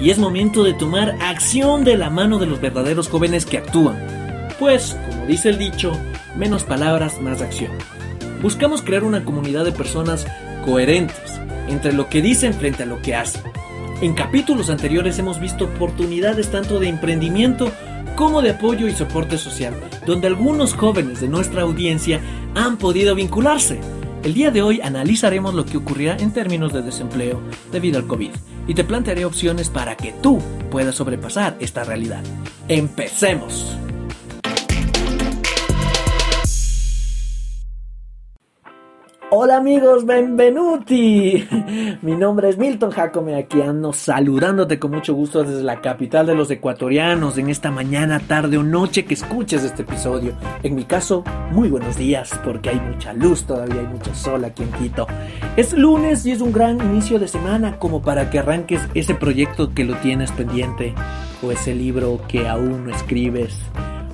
y es momento de tomar acción de la mano de los verdaderos jóvenes que actúan. Pues, como dice el dicho, menos palabras, más acción. Buscamos crear una comunidad de personas coherentes entre lo que dicen frente a lo que hacen. En capítulos anteriores hemos visto oportunidades tanto de emprendimiento como de apoyo y soporte social, donde algunos jóvenes de nuestra audiencia han podido vincularse. El día de hoy analizaremos lo que ocurrirá en términos de desempleo debido al COVID y te plantearé opciones para que tú puedas sobrepasar esta realidad. ¡Empecemos! Hola amigos, benvenuti. Mi nombre es Milton Jacome, aquí ando saludándote con mucho gusto desde la capital de los ecuatorianos en esta mañana, tarde o noche que escuches este episodio. En mi caso, muy buenos días porque hay mucha luz, todavía hay mucho sol aquí en Quito. Es lunes y es un gran inicio de semana como para que arranques ese proyecto que lo tienes pendiente o ese libro que aún no escribes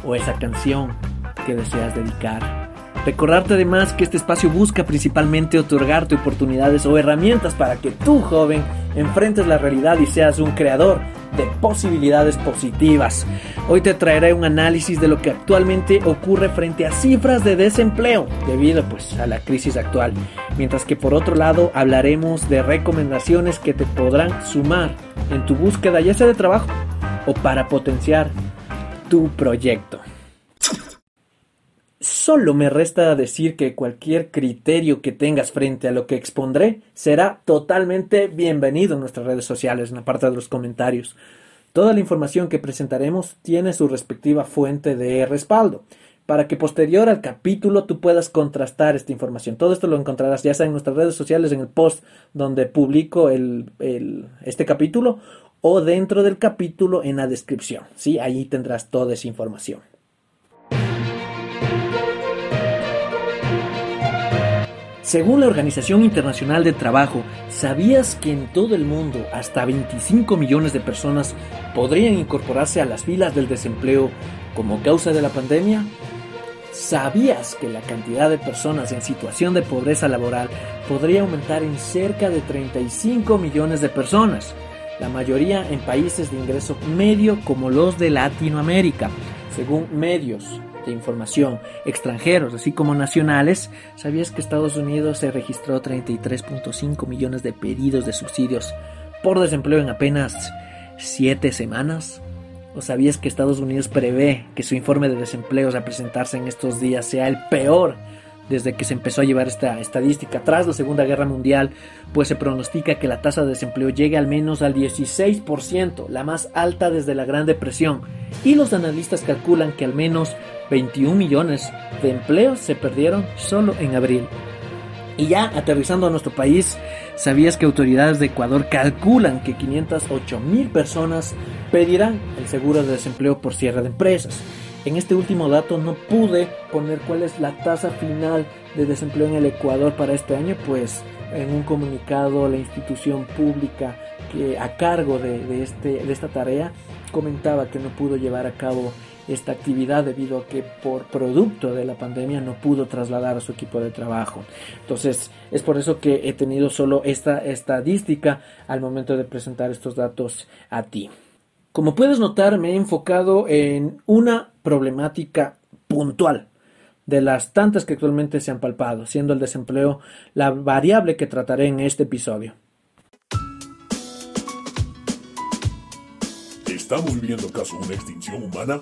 o esa canción que deseas dedicar Recordarte además que este espacio busca principalmente otorgarte oportunidades o herramientas para que tú, joven, enfrentes la realidad y seas un creador de posibilidades positivas. Hoy te traeré un análisis de lo que actualmente ocurre frente a cifras de desempleo debido pues a la crisis actual, mientras que por otro lado hablaremos de recomendaciones que te podrán sumar en tu búsqueda ya sea de trabajo o para potenciar tu proyecto. Solo me resta decir que cualquier criterio que tengas frente a lo que expondré será totalmente bienvenido en nuestras redes sociales, en la parte de los comentarios. Toda la información que presentaremos tiene su respectiva fuente de respaldo, para que posterior al capítulo tú puedas contrastar esta información. Todo esto lo encontrarás ya sea en nuestras redes sociales, en el post donde publico el, este capítulo, o dentro del capítulo en la descripción. ¿sí? Ahí tendrás toda esa información. Según la Organización Internacional del Trabajo, ¿sabías que en todo el mundo hasta 25 millones de personas podrían incorporarse a las filas del desempleo como causa de la pandemia? ¿Sabías que la cantidad de personas en situación de pobreza laboral podría aumentar en cerca de 35 millones de personas? La mayoría en países de ingreso medio como los de Latinoamérica, según medios de información extranjeros, así como nacionales, ¿sabías que Estados Unidos se registró 33.5 millones de pedidos de subsidios por desempleo en apenas 7 semanas? ¿O sabías que Estados Unidos prevé que su informe de desempleo a presentarse en estos días sea el peor desde que se empezó a llevar esta estadística tras la Segunda Guerra Mundial, pues se pronostica que la tasa de desempleo llegue al menos al 16%, la más alta desde la Gran Depresión, y los analistas calculan que al menos 21 millones de empleos se perdieron solo en abril. Y ya aterrizando a nuestro país, ¿sabías que autoridades de Ecuador calculan que 508 mil personas pedirán el seguro de desempleo por cierre de empresas? En este último dato no pude poner cuál es la tasa final de desempleo en el Ecuador para este año, pues en un comunicado la institución pública que a cargo de, este, de esta tarea comentaba que no pudo llevar a cabo esta actividad debido a que por producto de la pandemia no pudo trasladar a su equipo de trabajo. Entonces es por eso que he tenido solo esta estadística al momento de presentar estos datos a ti. Como puedes notar, me he enfocado en una problemática puntual de las tantas que actualmente se han palpado, siendo el desempleo la variable que trataré en este episodio. ¿Estamos viviendo acaso una extinción humana?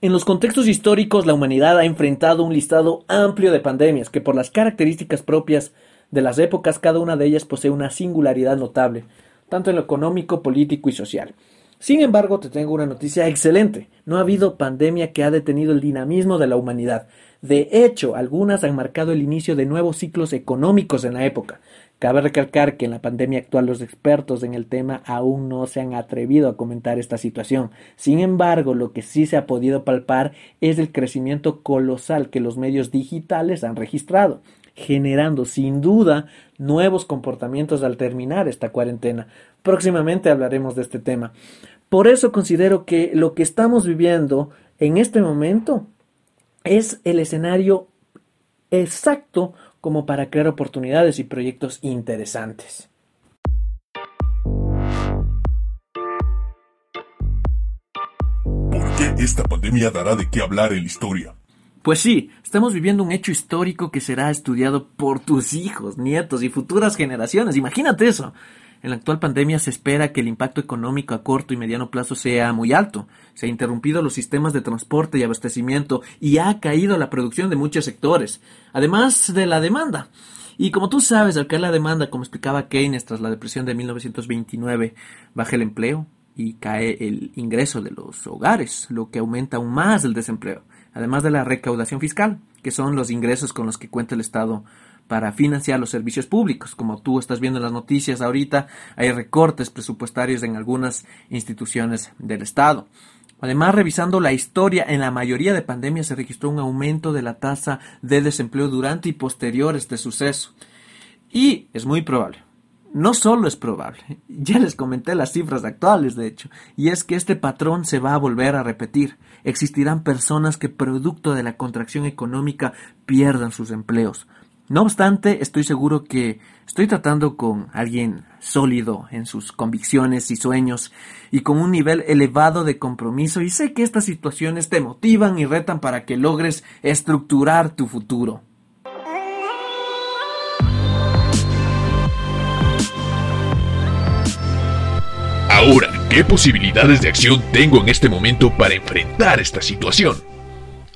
En los contextos históricos, la humanidad ha enfrentado un listado amplio de pandemias que por las características propias de las épocas, cada una de ellas posee una singularidad notable, tanto en lo económico, político y social. Sin embargo, te tengo una noticia excelente. No ha habido pandemia que ha detenido el dinamismo de la humanidad. De hecho, algunas han marcado el inicio de nuevos ciclos económicos en la época. Cabe recalcar que en la pandemia actual los expertos en el tema aún no se han atrevido a comentar esta situación. Sin embargo, lo que sí se ha podido palpar es el crecimiento colosal que los medios digitales han registrado, generando sin duda nuevos comportamientos al terminar esta cuarentena. Próximamente hablaremos de este tema. Por eso considero que lo que estamos viviendo en este momento es el escenario exacto como para crear oportunidades y proyectos interesantes. ¿Por qué esta pandemia dará de qué hablar en la historia? Pues sí, estamos viviendo un hecho histórico que será estudiado por tus hijos, nietos y futuras generaciones. Imagínate eso. En la actual pandemia se espera que el impacto económico a corto y mediano plazo sea muy alto. Se han interrumpido los sistemas de transporte y abastecimiento y ha caído la producción de muchos sectores, además de la demanda. Y como tú sabes, al caer la demanda, como explicaba Keynes tras la depresión de 1929, baja el empleo y cae el ingreso de los hogares, lo que aumenta aún más el desempleo, además de la recaudación fiscal, que son los ingresos con los que cuenta el Estado para financiar los servicios públicos. Como tú estás viendo en las noticias ahorita, hay recortes presupuestarios en algunas instituciones del Estado. Además, revisando la historia, en la mayoría de pandemias se registró un aumento de la tasa de desempleo durante y posterior a este suceso. Y es muy probable, no solo es probable, ya les comenté las cifras actuales, de hecho, y es que este patrón se va a volver a repetir. Existirán personas que producto de la contracción económica pierdan sus empleos, no obstante, estoy seguro que estoy tratando con alguien sólido en sus convicciones y sueños y con un nivel elevado de compromiso y sé que estas situaciones te motivan y retan para que logres estructurar tu futuro. Ahora, ¿qué posibilidades de acción tengo en este momento para enfrentar esta situación?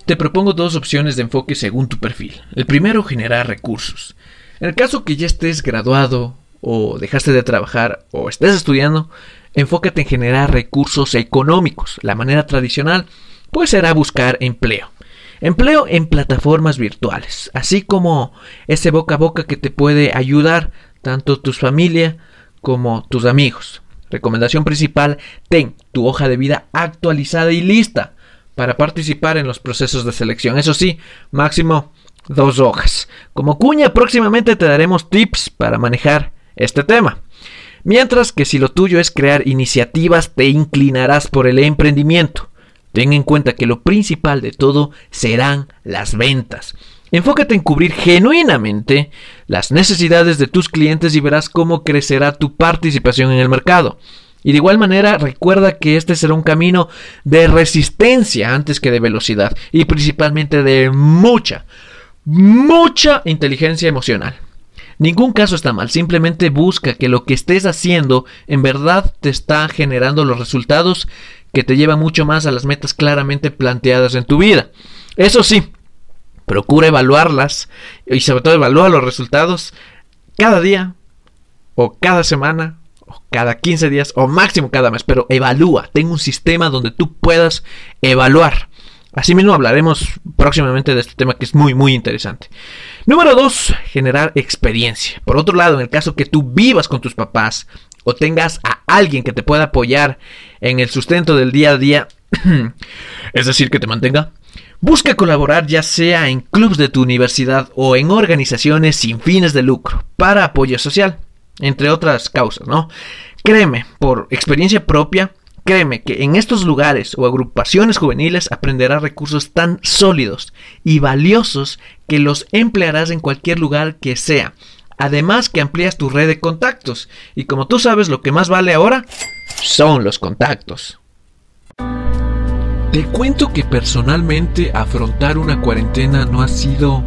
Te propongo dos opciones de enfoque según tu perfil. El primero, generar recursos. En el caso que ya estés graduado o dejaste de trabajar o estés estudiando, enfócate en generar recursos económicos. La manera tradicional pues será buscar empleo. Empleo en plataformas virtuales, así como ese boca a boca que te puede ayudar tanto tu familia como tus amigos. Recomendación principal, ten tu hoja de vida actualizada y lista para participar en los procesos de selección. Eso sí, máximo dos hojas. Como cuña, próximamente te daremos tips para manejar este tema. Mientras que si lo tuyo es crear iniciativas, te inclinarás por el emprendimiento. Ten en cuenta que lo principal de todo serán las ventas. Enfócate en cubrir genuinamente las necesidades de tus clientes y verás cómo crecerá tu participación en el mercado. Y de igual manera, recuerda que este será un camino de resistencia antes que de velocidad. Y principalmente de mucha, mucha inteligencia emocional. Ningún caso está mal, simplemente busca que lo que estés haciendo en verdad te está generando los resultados que te llevan mucho más a las metas claramente planteadas en tu vida. Eso sí, procura evaluarlas y sobre todo evalúa los resultados cada día o cada semana cada 15 días o máximo cada mes, pero evalúa, tengo un sistema donde tú puedas evaluar. Asimismo hablaremos próximamente de este tema que es muy muy interesante. Número 2, generar experiencia. Por otro lado, en el caso que tú vivas con tus papás o tengas a alguien que te pueda apoyar en el sustento del día a día, es decir, que te mantenga, busca colaborar ya sea en clubes de tu universidad o en organizaciones sin fines de lucro para apoyo social entre otras causas, ¿no? Créeme, por experiencia propia, créeme que en estos lugares o agrupaciones juveniles aprenderás recursos tan sólidos y valiosos que los emplearás en cualquier lugar que sea. Además que amplías tu red de contactos. Y como tú sabes, lo que más vale ahora son los contactos. Te cuento que personalmente afrontar una cuarentena no ha sido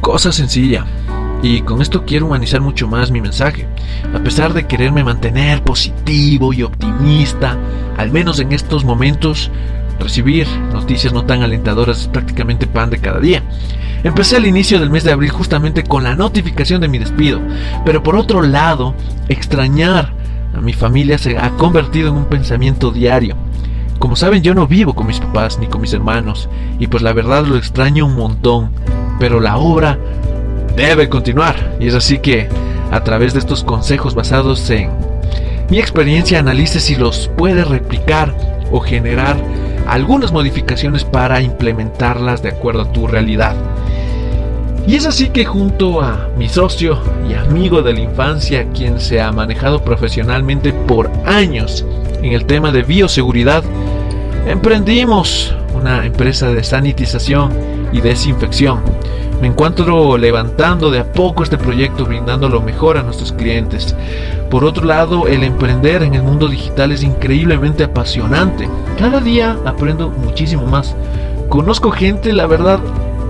cosa sencilla. Y con esto quiero humanizar mucho más mi mensaje. A pesar de quererme mantener positivo y optimista, al menos en estos momentos, recibir noticias no tan alentadoras es prácticamente pan de cada día. Empecé al inicio del mes de abril justamente con la notificación de mi despido, pero por otro lado, extrañar a mi familia se ha convertido en un pensamiento diario. Como saben, yo no vivo con mis papás ni con mis hermanos, y pues la verdad lo extraño un montón, pero la obra debe continuar. Y es así que a través de estos consejos basados en mi experiencia analice si los puede replicar o generar algunas modificaciones para implementarlas de acuerdo a tu realidad. Y es así que junto a mi socio y amigo de la infancia, quien se ha manejado profesionalmente por años en el tema de bioseguridad, emprendimos una empresa de sanitización y desinfección. Me encuentro levantando de a poco este proyecto, brindando lo mejor a nuestros clientes. Por otro lado, el emprender en el mundo digital es increíblemente apasionante. Cada día aprendo muchísimo más. Conozco gente, la verdad,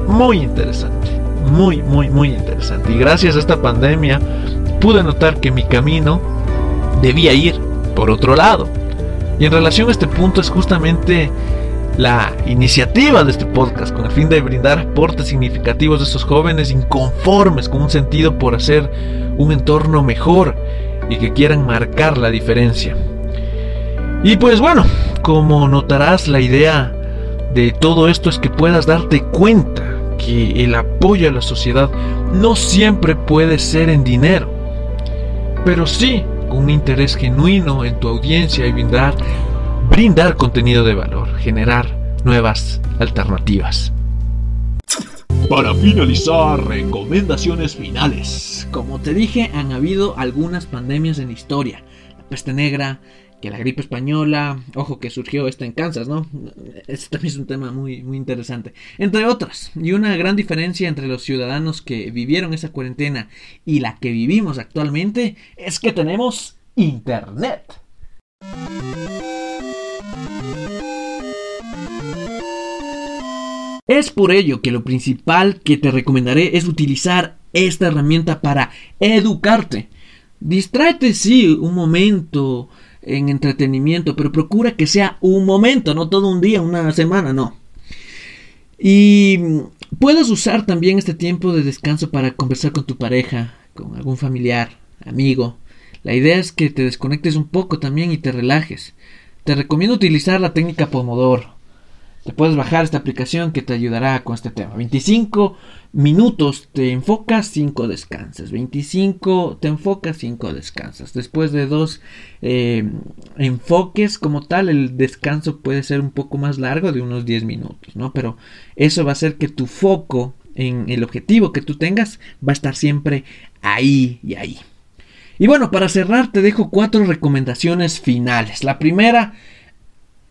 muy interesante. Muy, muy, muy interesante. Y gracias a esta pandemia pude notar que mi camino debía ir por otro lado. Y en relación a este punto es justamente la iniciativa de este podcast con el fin de brindar aportes significativos de estos jóvenes inconformes con un sentido por hacer un entorno mejor y que quieran marcar la diferencia. Y pues bueno, como notarás la idea de todo esto es que puedas darte cuenta que el apoyo a la sociedad no siempre puede ser en dinero, pero sí con un interés genuino en tu audiencia y brindar brindar contenido de valor, generar nuevas alternativas. Para finalizar, recomendaciones finales. Como te dije, han habido algunas pandemias en la historia. La peste negra, que la gripe española, ojo que surgió esta en Kansas, ¿no? Este también es un tema muy, muy interesante. Entre otras, y una gran diferencia entre los ciudadanos que vivieron esa cuarentena y la que vivimos actualmente es que tenemos Internet. Es por ello que lo principal que te recomendaré es utilizar esta herramienta para educarte. Distráete, sí, un momento en entretenimiento, pero procura que sea un momento, no todo un día, una semana, no. Y puedes usar también este tiempo de descanso para conversar con tu pareja, con algún familiar, amigo. La idea es que te desconectes un poco también y te relajes. Te recomiendo utilizar la técnica Pomodoro te puedes bajar esta aplicación que te ayudará con este tema. 25 minutos te enfocas, 5 descansas. 25 te enfocas, 5 descansas. Después de dos eh, enfoques como tal, el descanso puede ser un poco más largo de unos 10 minutos, ¿no? Pero eso va a hacer que tu foco en el objetivo que tú tengas va a estar siempre ahí y ahí. Y bueno, para cerrar te dejo cuatro recomendaciones finales. La primera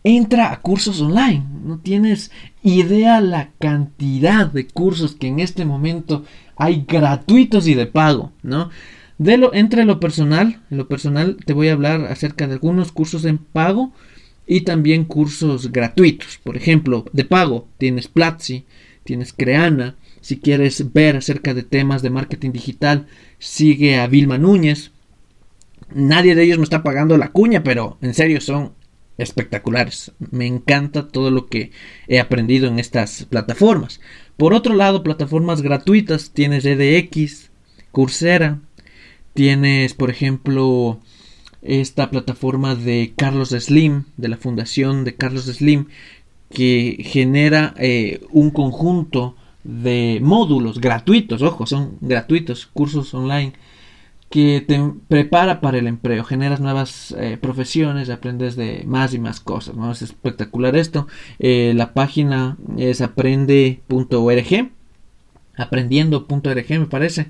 entra a cursos online. No tienes idea la cantidad de cursos que en este momento hay gratuitos y de pago, ¿no? De lo, entre lo personal, en lo personal te voy a hablar acerca de algunos cursos en pago y también cursos gratuitos. Por ejemplo, de pago tienes Platzi, tienes Creana. Si quieres ver acerca de temas de marketing digital, sigue a Vilma Núñez. Nadie de ellos me está pagando la cuña, pero en serio son espectaculares. Me encanta todo lo que he aprendido en estas plataformas. Por otro lado, plataformas gratuitas, tienes EDX, Coursera, tienes, por ejemplo, esta plataforma de Carlos Slim, de la fundación de Carlos Slim, que genera eh, un conjunto de módulos gratuitos, ojo, son gratuitos, cursos online que te prepara para el empleo, generas nuevas eh, profesiones, aprendes de más y más cosas, ¿no? Es espectacular esto. Eh, la página es aprende.org, aprendiendo.org me parece,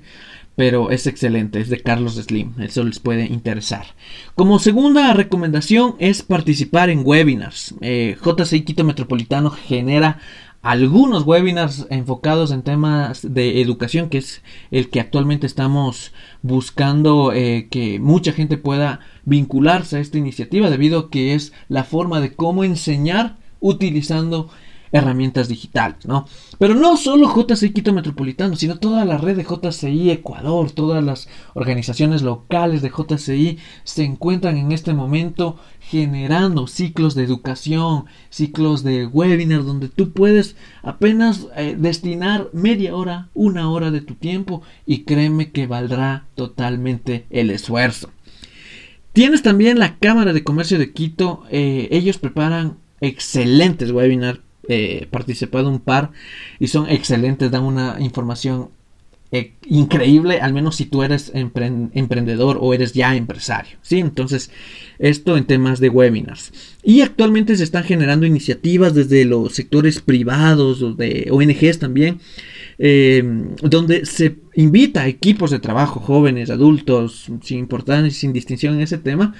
pero es excelente, es de Carlos Slim, eso les puede interesar. Como segunda recomendación es participar en webinars. Eh, JCI Quito Metropolitano genera algunos webinars enfocados en temas de educación, que es el que actualmente estamos buscando eh, que mucha gente pueda vincularse a esta iniciativa, debido a que es la forma de cómo enseñar utilizando herramientas digitales, ¿no? Pero no solo JCI Quito Metropolitano, sino toda la red de JCI Ecuador, todas las organizaciones locales de JCI se encuentran en este momento generando ciclos de educación, ciclos de webinar donde tú puedes apenas eh, destinar media hora, una hora de tu tiempo y créeme que valdrá totalmente el esfuerzo. Tienes también la Cámara de Comercio de Quito, eh, ellos preparan excelentes webinars, eh, participado un par y son excelentes, dan una información eh, increíble, al menos si tú eres emprendedor o eres ya empresario. ¿sí? Entonces, esto en temas de webinars. Y actualmente se están generando iniciativas desde los sectores privados o de ONGs también, eh, donde se invita a equipos de trabajo, jóvenes, adultos, sin importancia, sin distinción en ese tema,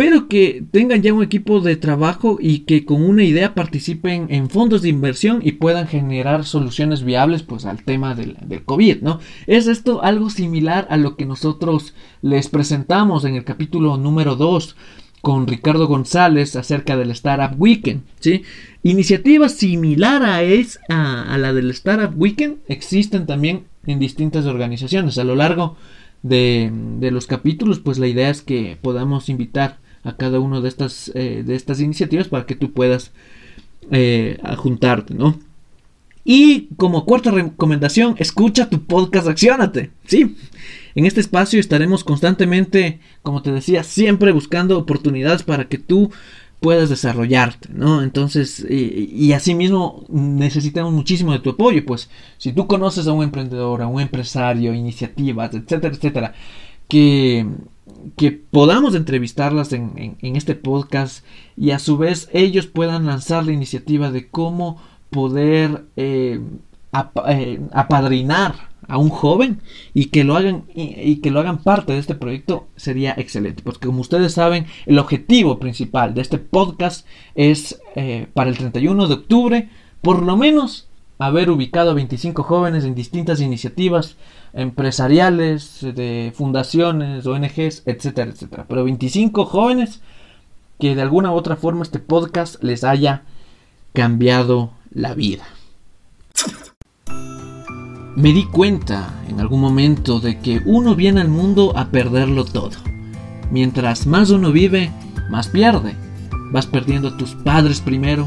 pero que tengan ya un equipo de trabajo y que con una idea participen en fondos de inversión y puedan generar soluciones viables pues al tema del, COVID, ¿no? Es esto algo similar a lo que nosotros les presentamos en el capítulo número 2 con Ricardo González acerca del Startup Weekend, ¿sí? Iniciativas similares a, a, la del Startup Weekend existen también en distintas organizaciones. A lo largo de, de los capítulos, pues la idea es que podamos invitar a cada una de estas, eh, de estas iniciativas para que tú puedas eh, juntarte, ¿no? Y como cuarta recomendación, escucha tu podcast Accionate. Sí, en este espacio estaremos constantemente, como te decía, siempre buscando oportunidades para que tú puedas desarrollarte, ¿no? Entonces, y, y asimismo necesitamos muchísimo de tu apoyo, pues si tú conoces a un emprendedor, a un empresario, iniciativas, etcétera, etcétera, que que podamos entrevistarlas en, este podcast y a su vez ellos puedan lanzar la iniciativa de cómo poder eh, eh, apadrinar a un joven y que lo hagan y, que lo hagan parte de este proyecto sería excelente porque como ustedes saben el objetivo principal de este podcast es eh, para el 31 de octubre por lo menos haber ubicado a 25 jóvenes en distintas iniciativas empresariales, de fundaciones, ONGs, etcétera, etcétera. Pero 25 jóvenes que de alguna u otra forma este podcast les haya cambiado la vida. Me di cuenta en algún momento de que uno viene al mundo a perderlo todo. Mientras más uno vive, más pierde. Vas perdiendo a tus padres primero,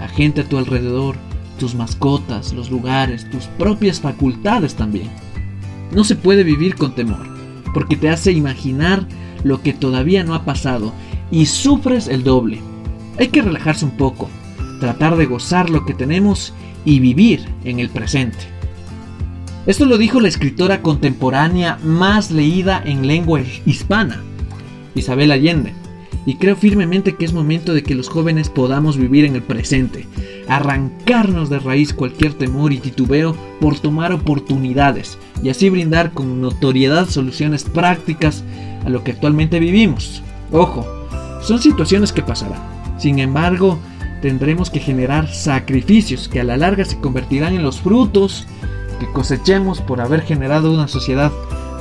a gente a tu alrededor, tus mascotas, los lugares, tus propias facultades también. No se puede vivir con temor, porque te hace imaginar lo que todavía no ha pasado y sufres el doble. Hay que relajarse un poco, tratar de gozar lo que tenemos y vivir en el presente. Esto lo dijo la escritora contemporánea más leída en lengua hispana, Isabel Allende, y creo firmemente que es momento de que los jóvenes podamos vivir en el presente, arrancarnos de raíz cualquier temor y titubeo por tomar oportunidades y así brindar con notoriedad soluciones prácticas a lo que actualmente vivimos. Ojo, son situaciones que pasarán. Sin embargo, tendremos que generar sacrificios que a la larga se convertirán en los frutos que cosechemos por haber generado una sociedad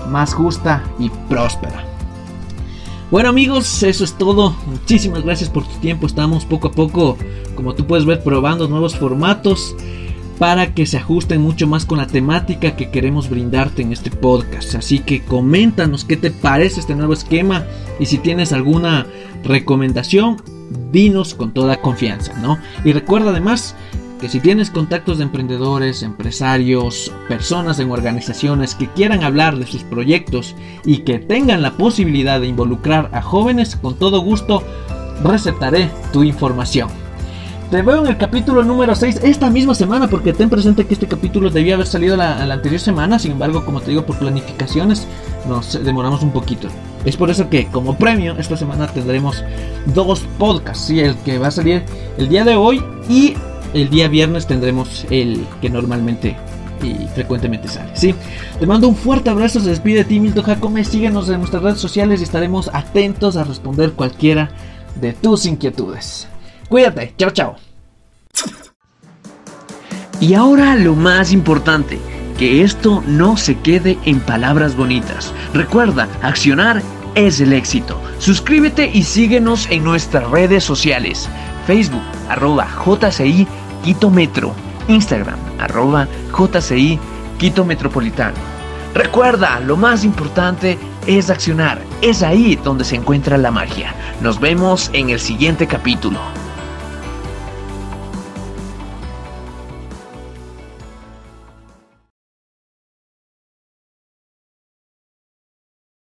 más justa y próspera. Bueno amigos, eso es todo. Muchísimas gracias por tu tiempo. Estamos poco a poco, como tú puedes ver, probando nuevos formatos para que se ajusten mucho más con la temática que queremos brindarte en este podcast. Así que coméntanos qué te parece este nuevo esquema y si tienes alguna recomendación, dinos con toda confianza, ¿no? Y recuerda además si tienes contactos de emprendedores, empresarios, personas en organizaciones que quieran hablar de sus proyectos y que tengan la posibilidad de involucrar a jóvenes, con todo gusto recetaré tu información. Te veo en el capítulo número 6 esta misma semana porque ten presente que este capítulo debía haber salido la, la anterior semana, sin embargo, como te digo, por planificaciones nos demoramos un poquito. Es por eso que como premio esta semana tendremos dos podcasts, ¿sí? el que va a salir el día de hoy y el día viernes tendremos el que normalmente y frecuentemente sale. ¿sí? Te mando un fuerte abrazo, se despide de ti Milton Jacome, síguenos en nuestras redes sociales y estaremos atentos a responder cualquiera de tus inquietudes. Cuídate, chao chao. Y ahora lo más importante, que esto no se quede en palabras bonitas. Recuerda, accionar es el éxito. Suscríbete y síguenos en nuestras redes sociales. Facebook, arroba JCI Quito Metro, Instagram, arroba JCI Quito Metropolitano. Recuerda, lo más importante es accionar, es ahí donde se encuentra la magia. Nos vemos en el siguiente capítulo.